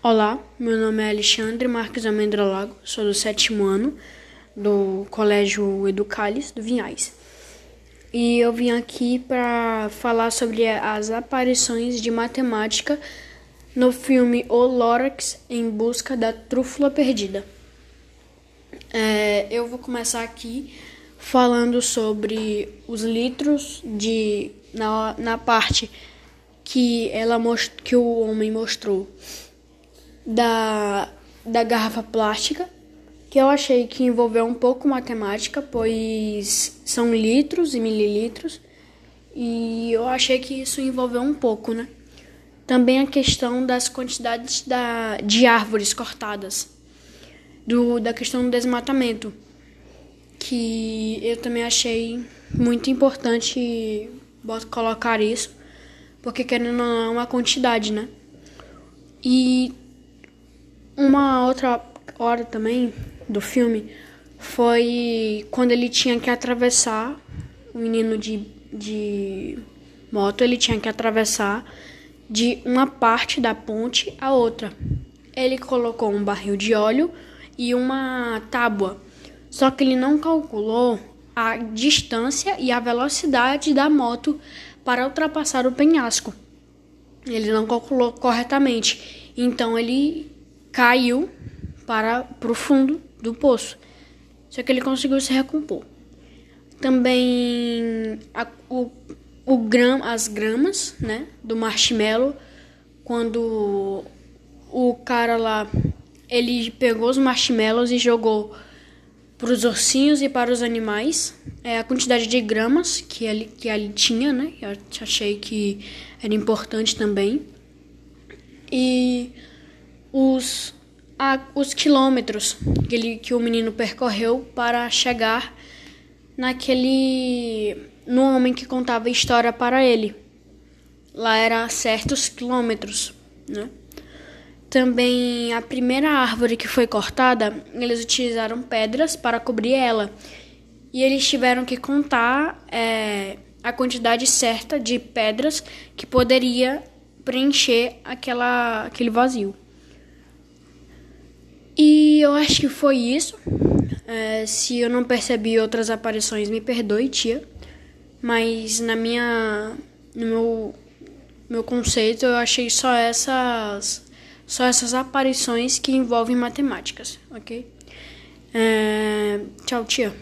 Olá, meu nome é Alexandre Marques Amendra Lago, sou do sétimo ano do Colégio Educales do Vinhais. E eu vim aqui para falar sobre as aparições de matemática no filme O Lorax em busca da trúfula perdida. É, eu vou começar aqui falando sobre os litros de na, na parte que ela que o homem mostrou da, da garrafa plástica, que eu achei que envolveu um pouco matemática, pois são litros e mililitros, e eu achei que isso envolveu um pouco, né? Também a questão das quantidades da, de árvores cortadas, do, da questão do desmatamento, que eu também achei muito importante colocar isso, porque querendo não é uma quantidade, né? E uma outra hora também do filme foi quando ele tinha que atravessar, o menino de, de moto, ele tinha que atravessar de uma parte da ponte a outra. Ele colocou um barril de óleo e uma tábua, só que ele não calculou a distância e a velocidade da moto para ultrapassar o penhasco. Ele não calculou corretamente, então ele caiu para, o fundo do poço. Só que ele conseguiu se recompor. Também a, o, o gram, as gramas né, do marshmallow, quando o cara lá ele pegou os marshmallows e jogou para os ursinhos e para os animais. É a quantidade de gramas que ele, que ele tinha, né? Eu achei que era importante também. E os, a, os quilômetros que, ele, que o menino percorreu para chegar naquele no homem que contava a história para ele. Lá era certos quilômetros, né? Também a primeira árvore que foi cortada, eles utilizaram pedras para cobrir ela. E eles tiveram que contar é, a quantidade certa de pedras que poderia preencher aquela, aquele vazio. E eu acho que foi isso. É, se eu não percebi outras aparições, me perdoe, tia. Mas na minha. No meu, meu conceito, eu achei só essas. Só essas aparições que envolvem matemáticas, ok? É, tchau, tia.